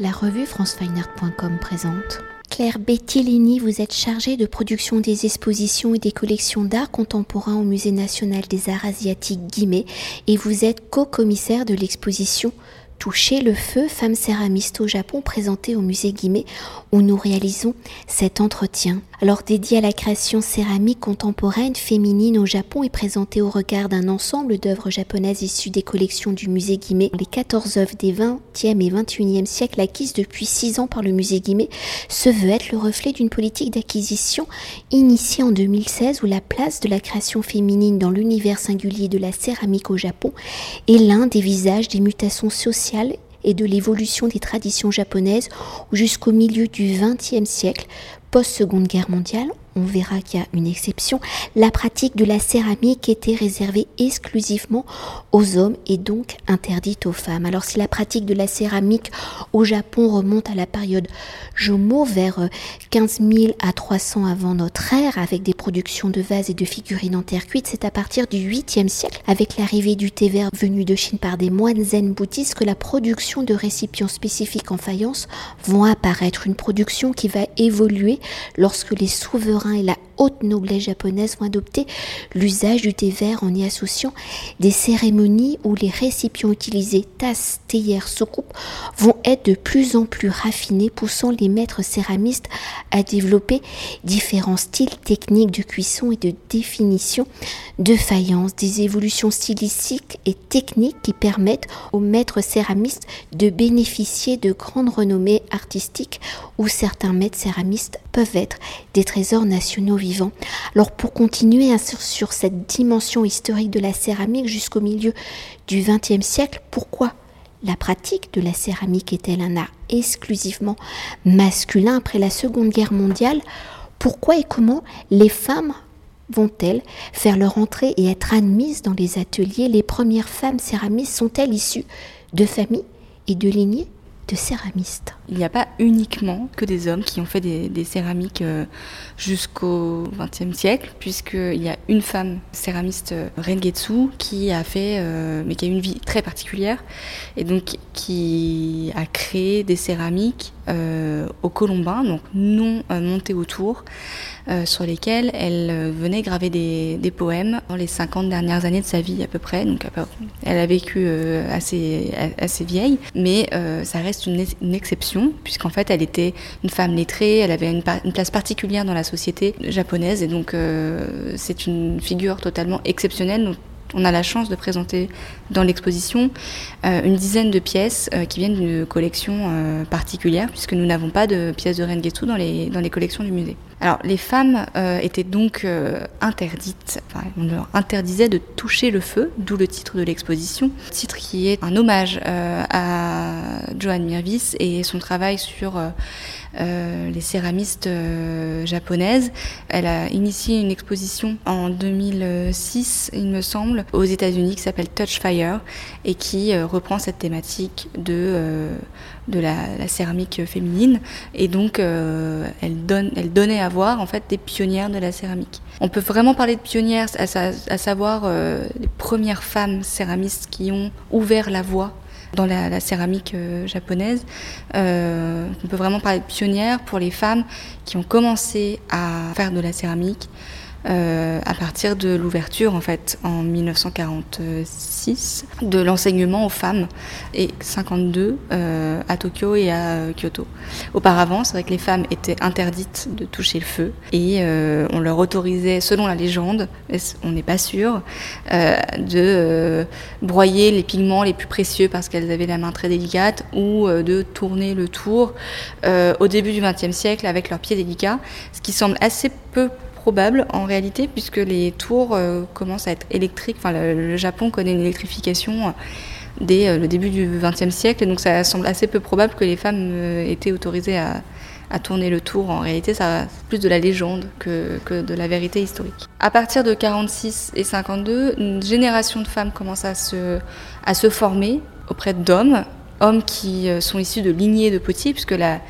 La revue francefineart.com présente. Claire Bettilini, vous êtes chargée de production des expositions et des collections d'art contemporain au Musée national des arts asiatiques Guimet et vous êtes co-commissaire de l'exposition Toucher le feu, femme céramiste au Japon, présentée au musée Guimet, où nous réalisons cet entretien. Alors dédié à la création céramique contemporaine féminine au Japon et présentée au regard d'un ensemble d'œuvres japonaises issues des collections du musée Guimet, les 14 œuvres des 20e et 21e siècles acquises depuis 6 ans par le musée Guimet, se veut être le reflet d'une politique d'acquisition initiée en 2016 où la place de la création féminine dans l'univers singulier de la céramique au Japon est l'un des visages des mutations sociales et de l'évolution des traditions japonaises jusqu'au milieu du XXe siècle, post-seconde guerre mondiale, on verra qu'il y a une exception, la pratique de la céramique était réservée exclusivement aux hommes et donc interdite aux femmes. Alors si la pratique de la céramique au Japon remonte à la période Jomo vers 15 euh, 000 à 300 avant notre ère avec des productions de vases et de figurines en terre cuite, c'est à partir du 8e siècle avec l'arrivée du thé vert venu de Chine par des moines zen bouddhistes que la production de récipients spécifiques en faïence vont apparaître. Une production qui va évoluer lorsque les souverains et la haute noblesse japonaise vont adopter l'usage du thé vert en y associant des cérémonies où les récipients utilisés, tasses, théières, soucoupes, vont être de plus en plus raffinés, poussant les maîtres céramistes à développer différents styles techniques de cuisson et de définition de faïence, des évolutions stylistiques et techniques qui permettent aux maîtres céramistes de bénéficier de grandes renommées artistiques où certains maîtres céramistes peuvent être des trésors nationaux. Alors pour continuer sur cette dimension historique de la céramique jusqu'au milieu du XXe siècle, pourquoi la pratique de la céramique est-elle un art exclusivement masculin après la Seconde Guerre mondiale? Pourquoi et comment les femmes vont-elles faire leur entrée et être admises dans les ateliers? Les premières femmes céramistes sont-elles issues de familles et de lignées de céramistes? Il n'y a pas uniquement que des hommes qui ont fait des, céramiques euh, jusqu'au XXe siècle, puisqu'il y a une femme céramiste, euh, Rengetsu, qui a fait, euh, mais qui a une vie très particulière, et donc qui a créé des céramiques au Colombin, donc non montées autour, sur lesquelles elle venait graver des, poèmes dans les 50 dernières années de sa vie à peu près. Donc elle a vécu assez, assez vieille, mais ça reste une exception, puisqu'en fait elle était une femme lettrée, elle avait une, place particulière dans la société japonaise, et donc euh, c'est une figure totalement exceptionnelle. On a la chance de présenter dans l'exposition euh, une dizaine de pièces euh, qui viennent d'une collection particulière, puisque nous n'avons pas de pièces de Rengetsu dans les, dans les collections du musée. Alors, les femmes euh, étaient donc euh, interdites, on leur interdisait de toucher le feu, d'où le titre de l'exposition. Titre qui est un hommage euh, à Joanne Mirvis et son travail sur les céramistes japonaises. Elle a initié une exposition en 2006, il me semble, aux États-Unis qui s'appelle Touch Fire et qui reprend cette thématique de de la, céramique féminine et donc euh, elle, donne, elle donnait à voir en fait des pionnières de la céramique. On peut vraiment parler de pionnières, à, savoir euh, les premières femmes céramistes qui ont ouvert la voie dans la, céramique euh, japonaise. on peut vraiment parler de pionnières pour les femmes qui ont commencé à faire de la céramique, euh, à partir de l'ouverture en fait en 1946 de l'enseignement aux femmes et 52 euh, à Tokyo et à Kyoto. Auparavant, c'est vrai que les femmes étaient interdites de toucher le feu et euh, on leur autorisait, selon la légende, on n'est pas sûr, de broyer les pigments les plus précieux parce qu'elles avaient la main très délicate ou de tourner le tour au début du XXe siècle avec leurs pieds délicats, ce qui semble assez peu probable en réalité, puisque les tours euh, commencent à être électriques. Enfin, le, Japon connaît une électrification euh, dès euh, le début du XXe siècle, donc ça semble assez peu probable que les femmes étaient autorisées à, tourner le tour. En réalité, ça plus de la légende que, de la vérité historique. À partir de 46 et 52, une génération de femmes commence à se, former auprès d'hommes, hommes qui sont issus de lignées de potiers, puisque la,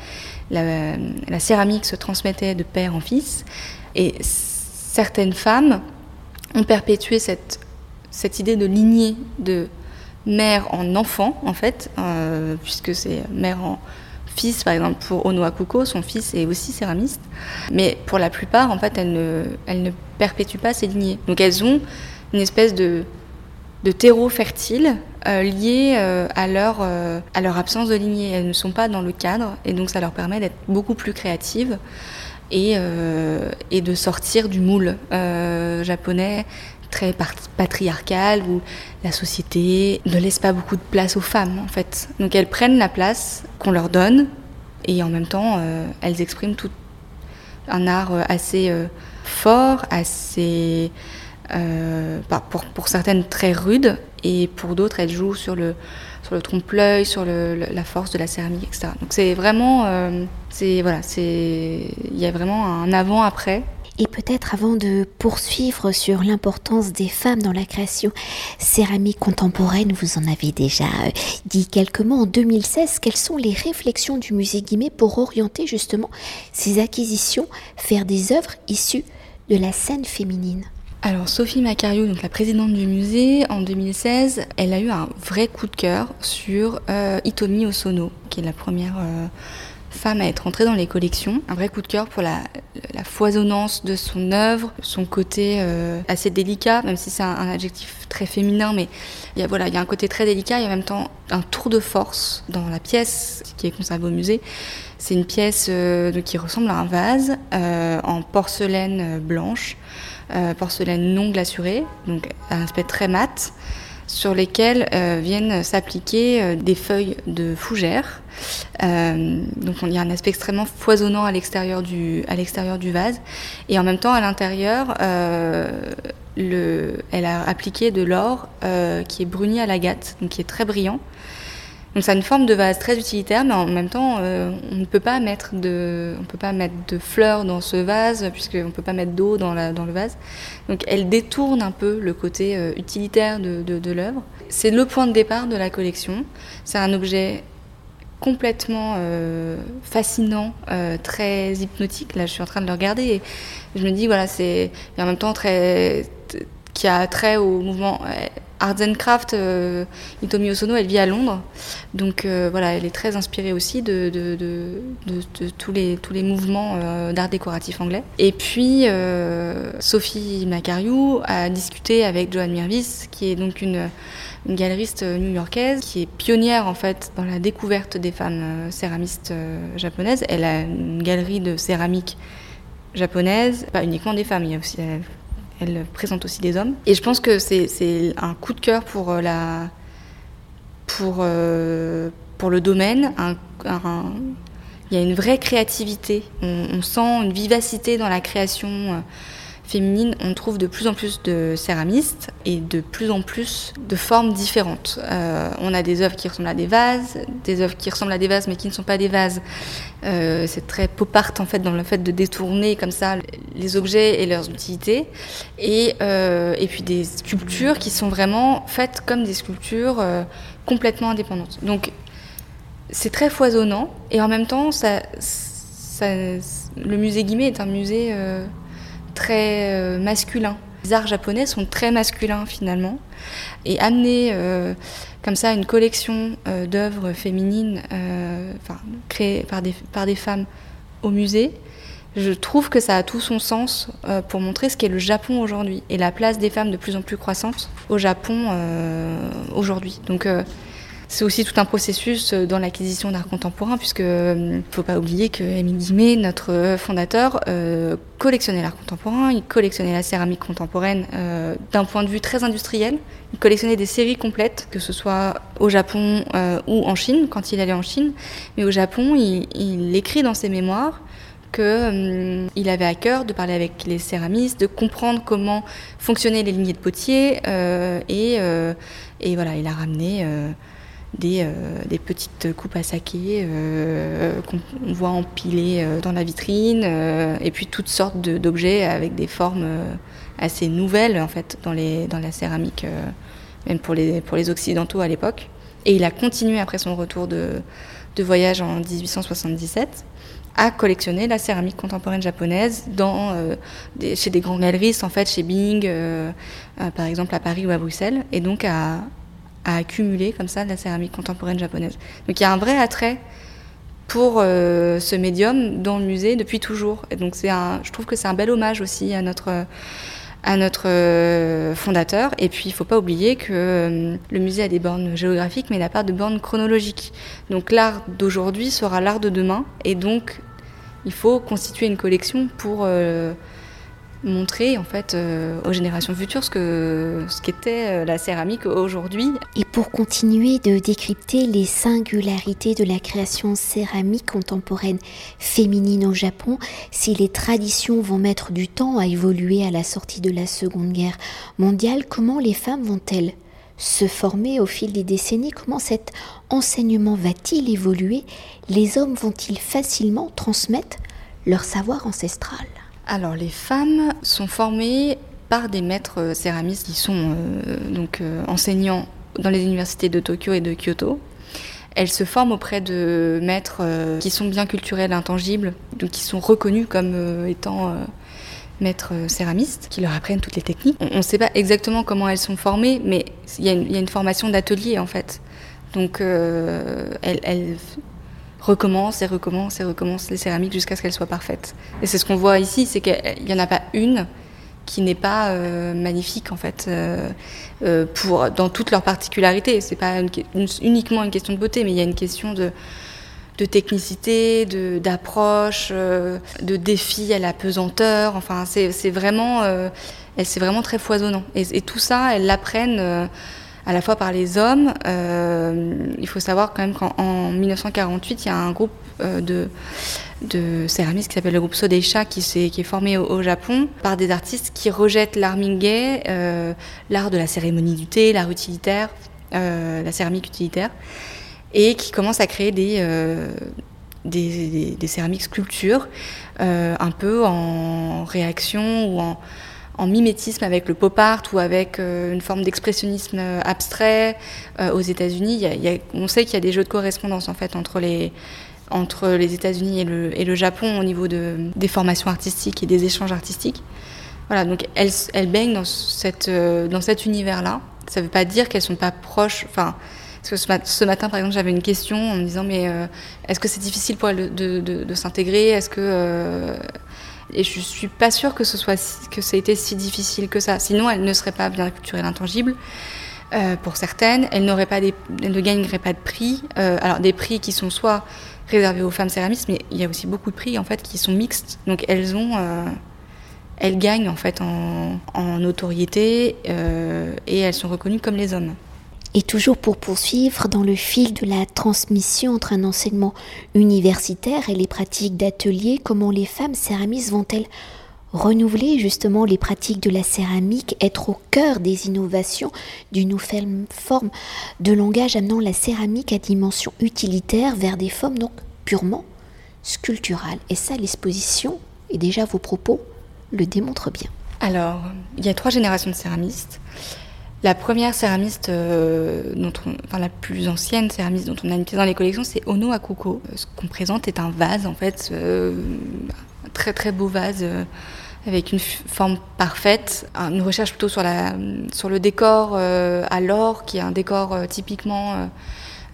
céramique se transmettait de père en fils. Et certaines femmes ont perpétué cette, cette idée de lignée de mère en enfant, en fait, euh, puisque c'est mère en fils, par exemple, pour Ono Akuko, son fils est aussi céramiste. Mais pour la plupart, en fait, elles ne, elles ne perpétuent pas ces lignées. Donc elles ont une espèce de, de terreau fertile euh, lié euh, à, leur, à leur absence de lignée. Elles ne sont pas dans le cadre et donc ça leur permet d'être beaucoup plus créatives et, et de sortir du moule japonais très patriarcal où la société ne laisse pas beaucoup de place aux femmes en fait. Donc elles prennent la place qu'on leur donne et en même temps elles expriment tout un art assez fort, assez euh, bah, pour, pour, certaines très rudes, et pour d'autres, elles jouent sur le, sur le trompe-l'œil, sur la force de la céramique, etc. Donc c'est vraiment, euh, c'est voilà, c'est, il y a vraiment un avant-après. Et peut-être avant de poursuivre sur l'importance des femmes dans la création céramique contemporaine, vous en avez déjà euh, dit quelques mots en 2016. Quelles sont les réflexions du musée Guimet pour orienter justement ces acquisitions, faire des œuvres issues de la scène féminine? Alors Sophie Macariou, donc la présidente du musée, en 2016, elle a eu un vrai coup de cœur sur euh, Itomi Osono, qui est la première euh, femme à être entrée dans les collections. Un vrai coup de cœur pour la, foisonnance de son œuvre, son côté euh, assez délicat, même si c'est un, adjectif très féminin, mais il y, a, voilà, il y a un côté très délicat et en même temps un tour de force dans la pièce qui est conservée au musée. C'est une pièce qui ressemble à un vase en porcelaine blanche euh, porcelaine non glacurée, donc un aspect très mat, sur lesquels euh, viennent s'appliquer euh, des feuilles de fougère. donc il y a un aspect extrêmement foisonnant à l'extérieur du, vase. Et en même temps, à l'intérieur, le, elle a appliqué de l'or qui est bruni à l'agate, donc qui est très brillant. Donc a une forme de vase très utilitaire, mais en même temps, euh, on ne peut pas mettre de, on peut pas mettre de fleurs dans ce vase puisqu'on ne peut pas mettre d'eau dans, dans le vase. Donc elle détourne un peu le côté euh, utilitaire de, de, l'œuvre. C'est le point de départ de la collection. C'est un objet complètement euh, fascinant, très hypnotique. Là, je suis en train de le regarder et je me dis voilà, c'est en même temps très qui a trait au mouvement Arts and Craft, euh, Itomi Osono, elle vit à Londres. Donc euh, voilà, elle est très inspirée aussi de, tous, les, tous les mouvements euh, d'art décoratif anglais. Et puis, Sophie Macariou a discuté avec Joanne Mirvis, qui est donc une, une galeriste new-yorkaise, qui est pionnière en fait dans la découverte des femmes céramistes japonaises. Elle a une galerie de céramique japonaise, pas uniquement des femmes, il y a aussi elle présente aussi des hommes. Et je pense que c'est un coup de cœur pour, euh, la, pour, euh, pour le domaine. il y a une vraie créativité. On, sent une vivacité dans la création euh, féminine, on trouve de plus en plus de céramistes et de plus en plus de formes différentes. Euh, on a des œuvres qui ressemblent à des vases, des œuvres qui ressemblent à des vases mais qui ne sont pas des vases. Euh, c'est très pop art en fait dans le fait de détourner comme ça les objets et leurs utilités. Et, euh, et puis des sculptures qui sont vraiment faites comme des sculptures complètement indépendantes. Donc c'est très foisonnant et en même temps ça, ça, le musée Guimet est un musée très euh, masculin. Les arts japonais sont très masculins finalement. Et amener euh, comme ça une collection euh, d'œuvres féminines créées par des, par des femmes au musée, je trouve que ça a tout son sens pour montrer ce qu'est le Japon aujourd'hui et la place des femmes de plus en plus croissante au Japon aujourd'hui. Donc c'est aussi tout un processus euh, dans l'acquisition d'art contemporain, puisque ne euh, faut pas oublier que Émile Guimet, notre euh, fondateur, collectionnait l'art contemporain, il collectionnait la céramique contemporaine d'un point de vue très industriel. Il collectionnait des séries complètes, que ce soit au Japon ou en Chine, quand il allait en Chine. Mais au Japon, il, écrit dans ses mémoires qu'il il avait à cœur de parler avec les céramistes, de comprendre comment fonctionnaient les lignées de potier, et, et, voilà, il a ramené des, euh, des, petites coupes à saké euh, qu'on voit empilées euh, dans la vitrine, et puis toutes sortes d'objets avec des formes assez nouvelles en fait dans, les, dans la céramique, même pour les, pour les occidentaux à l'époque. Et il a continué après son retour de, de voyage en 1877 à collectionner la céramique contemporaine japonaise dans, chez des grands galeristes, en fait, chez Bing, par exemple à Paris ou à Bruxelles, et donc à, à accumuler comme ça de la céramique contemporaine japonaise. Donc il y a un vrai attrait pour ce médium dans le musée depuis toujours. Et donc c'est un, je trouve que c'est un bel hommage aussi à notre à notre euh, fondateur. Et puis, il ne faut pas oublier que euh, le musée a des bornes géographiques, mais il n'a pas de bornes chronologiques. Donc, l'art d'aujourd'hui sera l'art de demain. Et donc, il faut constituer une collection pour euh, montrer en fait euh, aux générations futures ce ce qu'était euh, la céramique aujourd'hui. Et pour continuer de décrypter les singularités de la création céramique contemporaine féminine au Japon, si les traditions vont mettre du temps à évoluer à la sortie de la Seconde Guerre mondiale, comment les femmes vont-elles se former au fil des décennies? Comment cet enseignement va-t-il évoluer? Les hommes vont-ils facilement transmettre leur savoir ancestral? Alors les femmes sont formées par des maîtres céramistes qui sont euh, donc euh, enseignants dans les universités de Tokyo et de Kyoto. Elles se forment auprès de maîtres euh, qui sont bien culturels, intangibles, donc qui sont reconnus comme étant maîtres céramistes, qui leur apprennent toutes les techniques. On ne sait pas exactement comment elles sont formées, mais il y, a une formation d'atelier en fait. Donc elles, recommence et recommence et recommence les céramiques jusqu'à ce qu'elles soient parfaites. Et c'est ce qu'on voit ici, c'est qu'il n'y en a pas une qui n'est pas euh, magnifique en fait euh, euh, pour dans toutes leurs particularités. C'est pas uniquement une question de beauté, mais il y a une question de de technicité, d'approche, de, défi à la pesanteur. Enfin, c'est vraiment, vraiment très foisonnant. Et, et tout ça, elles l'apprennent à la fois par les hommes. Euh, il faut savoir quand même qu'en 1948, il y a un groupe euh, de, de céramistes qui s'appelle le groupe Sodesha qui, est, qui est formé au, Japon par des artistes qui rejettent l'art mingei, euh, l'art de la cérémonie du thé, l'art utilitaire, la céramique utilitaire, et qui commencent à créer des, des, céramiques sculptures un peu en réaction ou en en mimétisme avec le pop art ou avec euh, une forme d'expressionnisme euh, abstrait euh, aux États-Unis. on sait qu'il y a des jeux de correspondance en fait entre les entre les États-Unis et le, Japon au niveau de, des formations artistiques et des échanges artistiques. Voilà, donc elles, baignent dans, cette, cet univers-là. Ça ne veut pas dire qu'elles sont pas proches. Enfin, ce, matin, par exemple, j'avais une question en me disant mais est-ce que c'est difficile pour elles de s'intégrer? Est-ce que et je suis pas sûre que ce soit que ça ait été si difficile que ça. Sinon, elle ne serait pas bien culturelle intangible. Euh, pour certaines, elle n'aurait pas des, ne gagnerait pas de prix. Euh, alors des prix qui sont soit réservés aux femmes céramistes, mais il y a aussi beaucoup de prix en fait qui sont mixtes. Donc elles ont, euh, elles gagnent en fait en notoriété et elles sont reconnues comme les hommes. Et toujours pour poursuivre dans le fil de la transmission entre un enseignement universitaire et les pratiques d'atelier, comment les femmes céramistes vont-elles renouveler justement les pratiques de la céramique, être au cœur des innovations d'une nouvelle forme de langage amenant la céramique à dimension utilitaire vers des formes donc purement sculpturales. Et ça, l'exposition, et déjà vos propos, le démontrent bien. Alors, il y a trois générations de céramistes. La première céramiste, euh, enfin la plus ancienne céramiste dont on a une pièce dans les collections, c'est Ono Akuko. Ce qu'on présente est un vase, en fait, euh, un très très beau vase euh, avec une forme parfaite. Une recherche plutôt sur, sur le décor à l'or, qui est un décor typiquement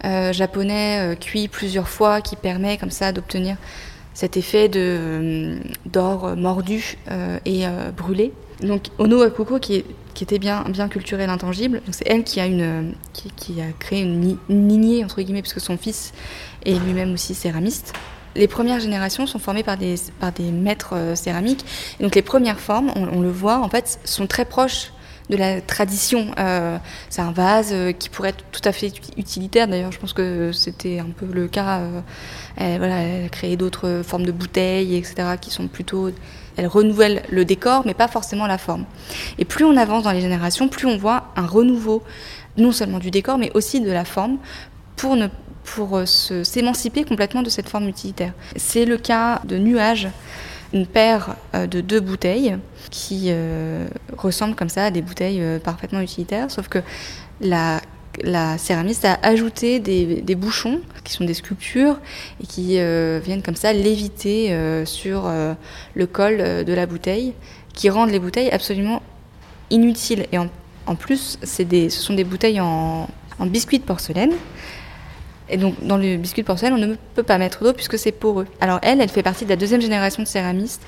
japonais, cuit plusieurs fois, qui permet comme ça d'obtenir cet effet d'or mordu et brûlé. Donc Ono Akuko, qui qui était bien, bien culturelle, intangible. C'est elle qui a, créé une, lignée, entre guillemets, puisque son fils est lui-même aussi céramiste. Les premières générations sont formées par des, maîtres euh, céramiques. Donc les premières formes, on, le voit, en fait, sont très proches de la tradition. Euh, c'est un vase euh, qui pourrait être tout à fait utilitaire. D'ailleurs, je pense que c'était un peu le cas. voilà, elle a créé d'autres formes de bouteilles, etc., qui sont plutôt elle renouvelle le décor, mais pas forcément la forme. Et plus on avance dans les générations, plus on voit un renouveau, non seulement du décor, mais aussi de la forme, pour, ne, euh, s'émanciper complètement de cette forme utilitaire. C'est le cas de Nuages, une paire euh, de deux bouteilles qui euh, ressemblent comme ça à des bouteilles parfaitement utilitaires, sauf que la la céramiste a ajouté des, bouchons qui sont des sculptures et qui euh, viennent comme ça léviter euh, sur euh, le col de la bouteille, qui rendent les bouteilles absolument inutiles. Et en, plus, ce sont des bouteilles en, biscuits de porcelaine Et donc, dans le biscuit de porcelaine, on ne peut pas mettre d'eau puisque c'est poreux. Alors, elle, elle fait partie de la deuxième génération de céramistes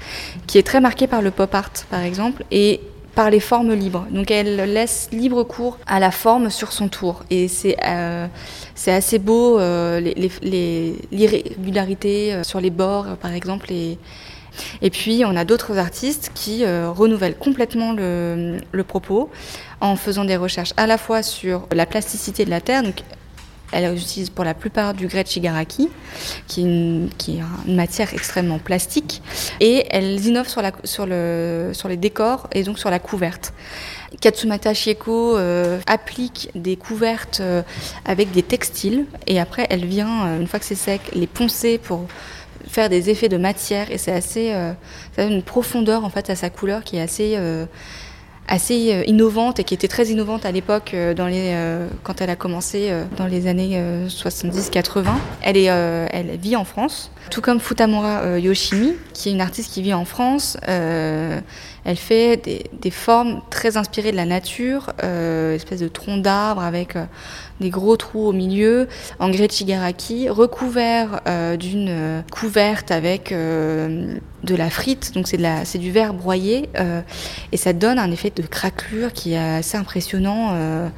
qui est très marquée par le pop art, par exemple, et par les formes libres. Donc, elle laisse libre cours à la forme sur son tour. Et c'est euh, assez beau, euh, l'irrégularité euh, sur les bords, par exemple. Et, et puis, on a d'autres artistes qui renouvellent complètement le, le propos en faisant des recherches à la fois sur la plasticité de la terre, elle utilise pour la plupart du grès de shigaraki, qui est, une, matière extrêmement plastique, et elles innovent sur les décors et donc sur la couverte. Katsumata Shieko euh, applique des couvertes euh, avec des textiles, et après elle vient, euh, une fois que c'est sec, les poncer pour faire des effets de matière, et c'est assez, ça donne une profondeur en fait à sa couleur qui est assez assez euh, innovante et qui était très innovante à l'époque euh, euh, quand elle a commencé dans les années 70-80. Elle est elle vit en France, tout comme Futamura Yoshimi, qui est une artiste qui vit en France. elle fait des, formes très inspirées de la nature, espèce de tronc d'arbre avec des gros trous au milieu, en grès de shigaraki, recouvert d'une couverte avec de la frite, donc c'est du verre broyé, et ça donne un effet de craquelure qui est assez impressionnant, euh,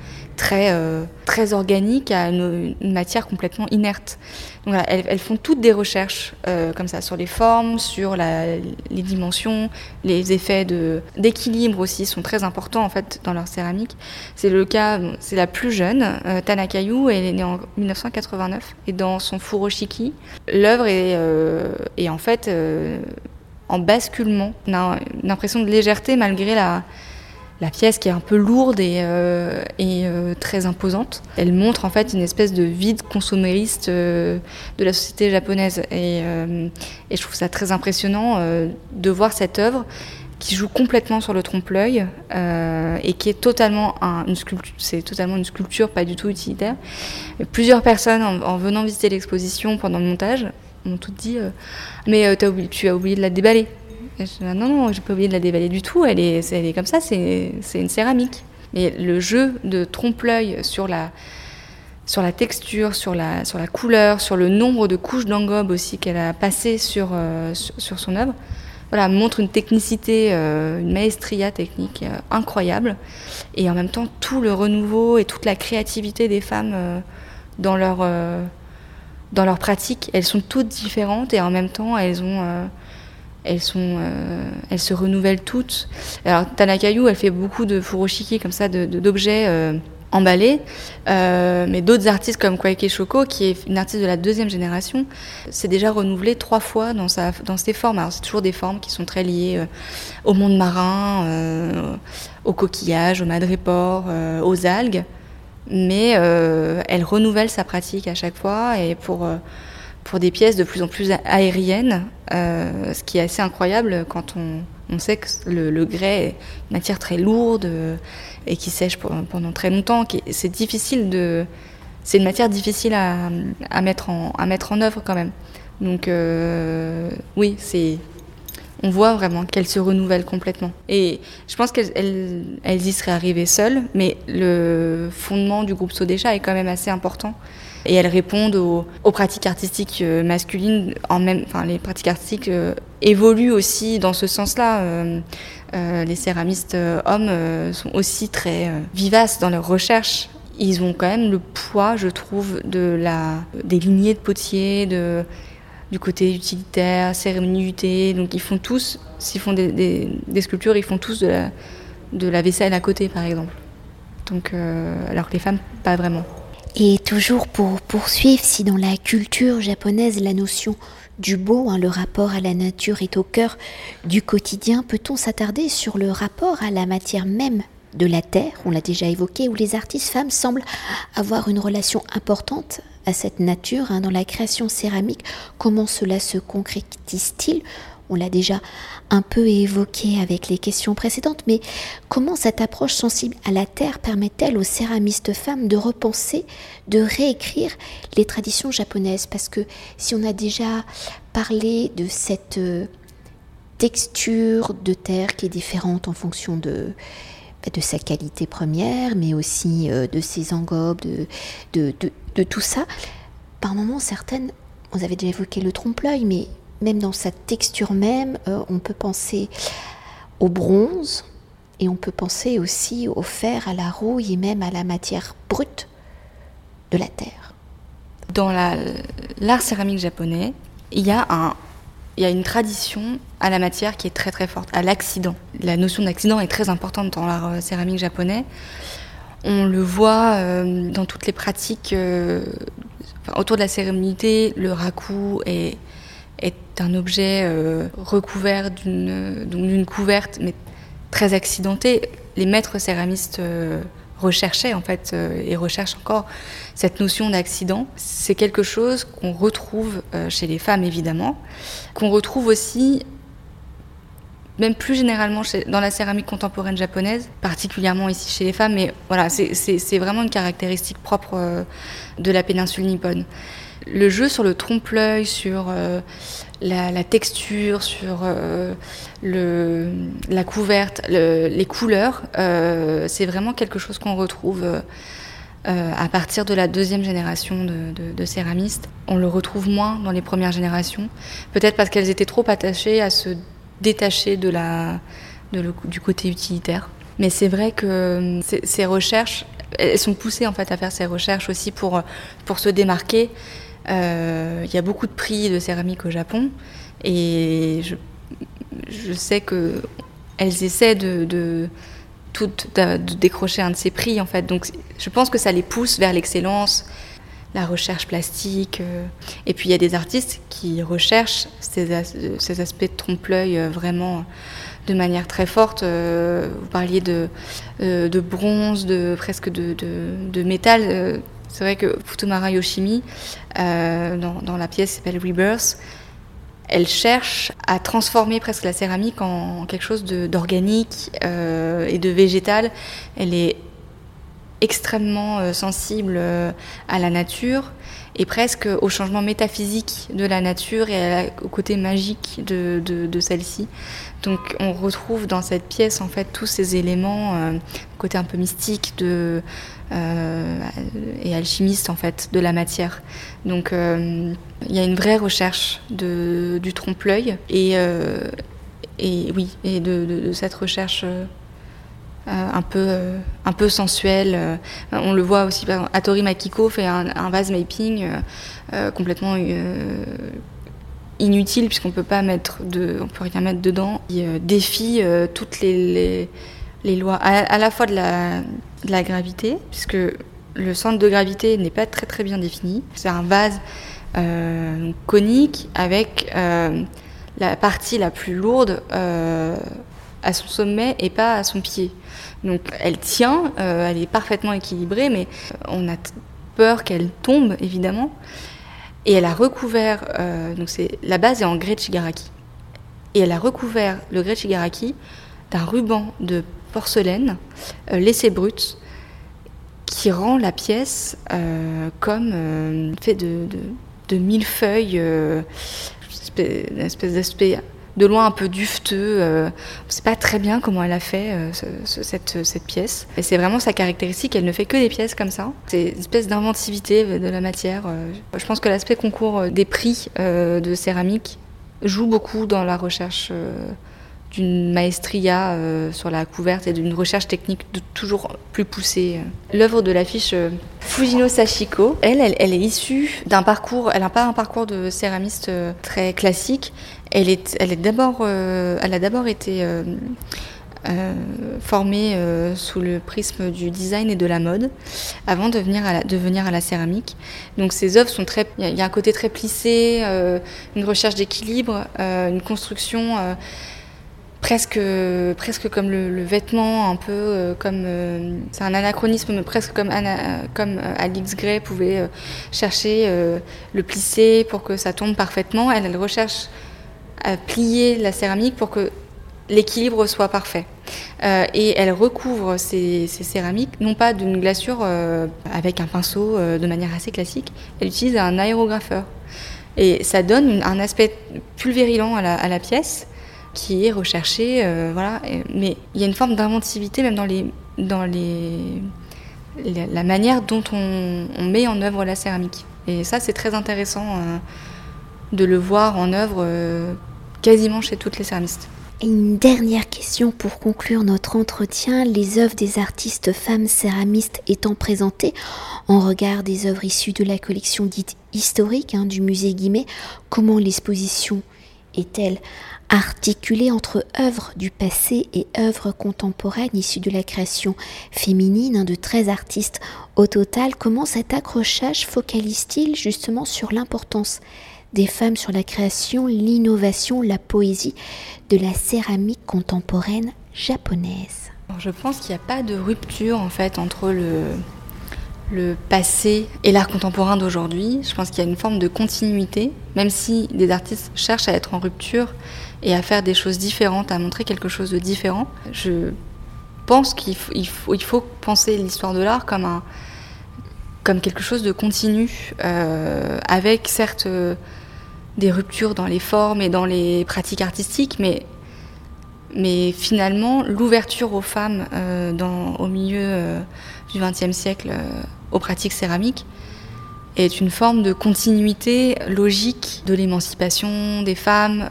très, euh, organique, à une, matière complètement inerte. Donc elles, font toutes des recherches euh, comme ça sur les formes, sur les dimensions, les effets d'équilibre aussi sont très importants en fait dans leur céramique. C'est le cas, c'est la plus jeune, Tanakayu, elle est née en 1989 et dans son furoshiki, l'œuvre est, est, en fait en basculement. On a une impression de légèreté malgré la, la pièce qui est un peu lourde et, euh, euh, très imposante. Elle montre en fait une espèce de vide consommériste euh, de la société japonaise. Et, je trouve ça très impressionnant de voir cette œuvre qui joue complètement sur le trompe-l'œil et qui est totalement une sculpture, pas du tout utilitaire. plusieurs personnes en, venant visiter l'exposition pendant le montage m'ont toutes dit mais tu as oublié de la déballer non, non, j'ai pas oublié de la dévaler du tout. Elle est, elle est comme ça, c'est une céramique. Mais le jeu de trompe-l'œil sur la, sur la texture, sur la, sur la couleur, sur le nombre de couches d'engobe aussi qu'elle a passé sur, euh, sur, son œuvre, voilà, montre une technicité, euh, une maestria technique euh, incroyable. Et en même temps, tout le renouveau et toute la créativité des femmes dans, leur, dans leur pratique. Elles sont toutes différentes et en même temps, elles ont euh, elles se renouvellent toutes. Alors Tanakayu, elle fait beaucoup de furoshiki comme ça, d'objets euh, emballés, euh, mais d'autres artistes comme Kwaike Shoko, qui est une artiste de la deuxième génération, s'est déjà renouvelée trois fois dans, dans ses formes. Alors c'est toujours des formes qui sont très liées au monde marin, aux coquillages, aux madrépores, aux algues, mais elle renouvelle sa pratique à chaque fois et pour pour des pièces de plus en plus aériennes, euh, ce qui est assez incroyable quand on, on sait que le, grès est une matière très lourde euh, et qui sèche pendant très longtemps. C'est difficile de, c'est une matière difficile à, à, mettre en, à mettre en œuvre quand même. Donc euh, oui, c'est on voit vraiment qu'elle se renouvelle complètement. Et je pense qu'elles elles, y seraient arrivées seules, mais le fondement du groupe Sodécha est quand même assez important et elles répondent aux, pratiques artistiques euh, masculines. En même, enfin, les pratiques artistiques euh, évoluent aussi dans ce sens-là. Euh, les céramistes hommes sont aussi très vivaces dans leurs recherches. Ils ont quand même le poids, je trouve, de la, des lignées de potiers, de, du côté utilitaire, cérémonialité. Donc ils font tous, s'ils font des, sculptures, ils font tous de la, de la vaisselle à côté, par exemple. Donc, alors que les femmes, pas vraiment. Et toujours pour poursuivre, si dans la culture japonaise la notion du beau, hein, le rapport à la nature est au cœur du quotidien, peut-on s'attarder sur le rapport à la matière même de la terre, on l'a déjà évoqué, où les artistes femmes semblent avoir une relation importante à cette nature hein, dans la création céramique. Comment cela se concrétise-t-il? On l'a déjà un peu évoqué avec les questions précédentes, mais comment cette approche sensible à la terre permet-elle aux céramistes femmes de repenser, de réécrire les traditions japonaises? Parce que si on a déjà parlé de cette euh, texture de terre qui est différente en fonction de, bah, de sa qualité première, mais aussi euh, de ses engobes, de, de, de tout ça, par moments, certaines, vous avez déjà évoqué le trompe-l'œil, mais même dans sa texture même, euh, on peut penser au bronze et on peut penser aussi au fer, à la rouille et même à la matière brute de la terre. Dans l'art céramique japonais, il y, a une tradition à la matière qui est très très forte, à l'accident. La notion d'accident est très importante dans l'art euh, céramique japonais. On le voit euh, dans toutes les pratiques autour de la cérémonie, le raku est, est un objet euh, recouvert d'une couverte, mais très accidentée. Les maîtres céramistes euh, recherchaient en fait euh, et recherchent encore cette notion d'accident. C'est quelque chose qu'on retrouve chez les femmes évidemment, qu'on retrouve aussi même plus généralement dans la céramique contemporaine japonaise, particulièrement ici chez les femmes, mais voilà, c'est vraiment une caractéristique propre de la péninsule nippone le jeu sur le trompe-l'œil, sur euh, la, texture, sur euh, la couverte, les couleurs, euh, c'est vraiment quelque chose qu'on retrouve à partir de la deuxième génération de, céramistes. On le retrouve moins dans les premières générations, peut-être parce qu'elles étaient trop attachées à se détacher de la, du côté utilitaire. Mais c'est vrai que ces, recherches, elles sont poussées en fait à faire ces recherches aussi pour, pour se démarquer. Euh, il y a beaucoup de prix de céramique au Japon et je, sais qu'elles essaient de, de, de, décrocher un de ces prix en fait. Donc je pense que ça les pousse vers l'excellence, la recherche plastique. Euh. et puis il y a des artistes qui recherchent ces, aspects de trompe-l'œil euh, vraiment de manière très forte. vous parliez de, bronze, de presque de métal c'est vrai que Futomara Yoshimi, euh, dans, la pièce qui s'appelle Rebirth, elle cherche à transformer presque la céramique en quelque chose d'organique euh, et de végétal. Elle est extrêmement euh, sensible à la nature et presque au changement métaphysique de la nature et au côté magique de, celle-ci. Donc on retrouve dans cette pièce en fait tous ces éléments, euh, côté un peu mystique euh, et alchimiste en fait de la matière. Donc euh, il y a une vraie recherche du trompe-l'œil et, oui et de, cette recherche un peu euh, un peu sensuel. Euh, on le voit aussi. Atori Makiko fait un, vase mapping complètement inutile puisqu'on peut pas mettre on peut rien mettre dedans. Il défie toutes les, les, lois à, la fois de la, de la gravité puisque le centre de gravité n'est pas très très bien défini. C'est un vase conique avec la partie la plus lourde à son sommet et pas à son pied. Donc elle tient, euh, elle est parfaitement équilibrée, mais on a peur qu'elle tombe évidemment. Et elle a recouvert, euh, donc la base est en grès de shigaraki. Et elle a recouvert le grès de shigaraki d'un ruban de porcelaine euh, laissé brut qui rend la pièce comme fait de mille feuilles, une espèce d'aspect de loin un peu dufteux. Euh, on ne sait pas très bien comment elle a fait euh, cette, pièce. Et c'est vraiment sa caractéristique, elle ne fait que des pièces comme ça. C'est une espèce d'inventivité de la matière. Euh. Je pense que l'aspect concours des prix de céramique joue beaucoup dans la recherche d'une maestria euh, sur la couverte et d'une recherche technique de toujours plus poussée. L'œuvre de l'affiche euh, Fujino Sashiko, elle, elle, est issue d'un parcours, elle n'a pas un parcours de céramiste euh, très classique. Elle, est, d'abord, elle a d'abord été formée sous le prisme du design et de la mode avant de venir à la, à la céramique. Donc ses œuvres sont très, il y, a un côté très plissé, une recherche d'équilibre, une construction presque, presque comme le, vêtement, un peu euh, comme. Euh, c'est un anachronisme, mais presque comme, euh, Alix Gray pouvait chercher le plisser pour que ça tombe parfaitement. Elle recherche à plier la céramique pour que l'équilibre soit parfait. et elle recouvre ces, céramiques, non pas d'une glaçure avec un pinceau de manière assez classique, elle utilise un aérographeur. Et ça donne un aspect pulvérilant à la, pièce qui est recherché, euh, voilà. Mais il y a une forme d'inventivité même dans les, dans les, la manière dont on met en œuvre la céramique. Et ça, c'est très intéressant de le voir en œuvre quasiment chez toutes les céramistes. Et une dernière question pour conclure notre entretien. Les œuvres des artistes femmes céramistes étant présentées en regard des œuvres issues de la collection dite historique hein, du musée Guimet, comment l'exposition est-elle articulée entre œuvres du passé et œuvres contemporaines issues de la création féminine hein, de 13 artistes au total? Comment cet accrochage focalise-t-il justement sur l'importance des femmes sur la création, l'innovation, la poésie de la céramique contemporaine japonaise. Je pense qu'il n'y a pas de rupture en fait entre le, passé et l'art contemporain d'aujourd'hui. Je pense qu'il y a une forme de continuité, même si des artistes cherchent à être en rupture et à faire des choses différentes, à montrer quelque chose de différent. Je pense qu'il faut, penser l'histoire de l'art comme, quelque chose de continu, euh, avec certes des ruptures dans les formes et dans les pratiques artistiques, mais, mais finalement, l'ouverture aux femmes euh, dans, au milieu euh, du XXe siècle euh, aux pratiques céramiques est une forme de continuité logique de l'émancipation des femmes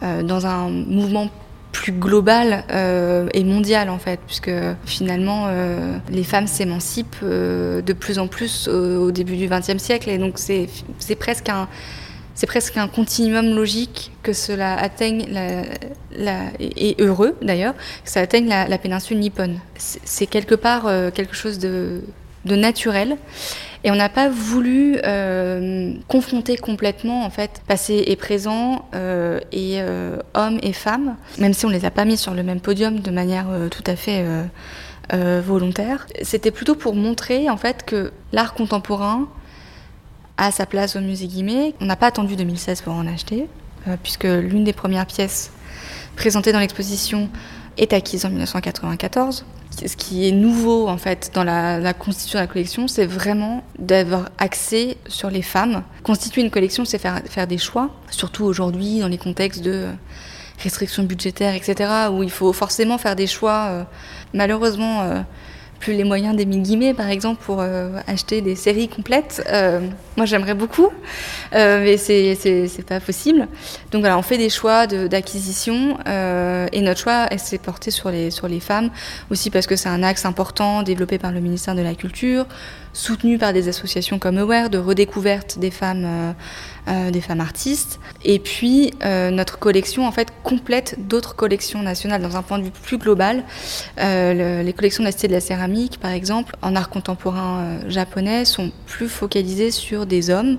dans un mouvement plus global et mondial en fait, puisque finalement les femmes s'émancipent de plus en plus au, au début du XXe siècle et donc c'est presque un c'est presque un continuum logique que cela atteigne, et heureux d'ailleurs, que ça atteigne la, péninsule nippone. C'est quelque part euh, quelque chose de, naturel. Et on n'a pas voulu euh, confronter complètement en fait passé et présent euh, et hommes et femmes, même si on les a pas mis sur le même podium de manière tout à fait volontaire. C'était plutôt pour montrer en fait que l'art contemporain à sa place au musée Guimet. On n'a pas attendu 2016 pour en acheter, euh, puisque l'une des premières pièces présentées dans l'exposition est acquise en 1994. Ce qui est nouveau en fait dans la, constitution de la collection, c'est vraiment d'avoir accès sur les femmes. Constituer une collection, c'est faire, faire des choix, surtout aujourd'hui dans les contextes de restrictions budgétaires, etc., où il faut forcément faire des choix. Euh, malheureusement, euh, plus les moyens des mille guillemets, par exemple, pour euh, acheter des séries complètes. Euh, moi, j'aimerais beaucoup, euh, mais c'est, c'est, pas possible. Donc voilà, on fait des choix d'acquisition et notre choix s'est porté sur les, sur les femmes, aussi parce que c'est un axe important développé par le ministère de la Culture, soutenu par des associations comme Aware, de redécouverte des femmes des femmes artistes. Et puis notre collection en fait complète d'autres collections nationales dans un point de vue plus global. Les collections de la Cité de la Céramique, par exemple, en art contemporain japonais, sont plus focalisées sur des hommes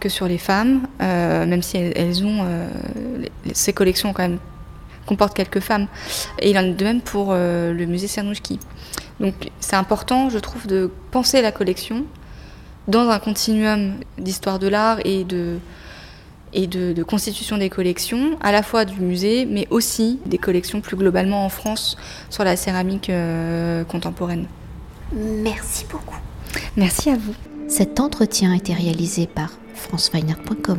que sur les femmes, même si elles, ont ces collections quand même comportent quelques femmes. Et il en est de même pour le musée Cernouchki. Donc c'est important, je trouve, de penser la collection dans un continuum d'histoire de l'art et de, et de, constitution des collections, à la fois du musée, mais aussi des collections plus globalement en France sur la céramique euh, contemporaine. Merci beaucoup. Merci à vous. Cet entretien a été réalisé par franceweiner.com.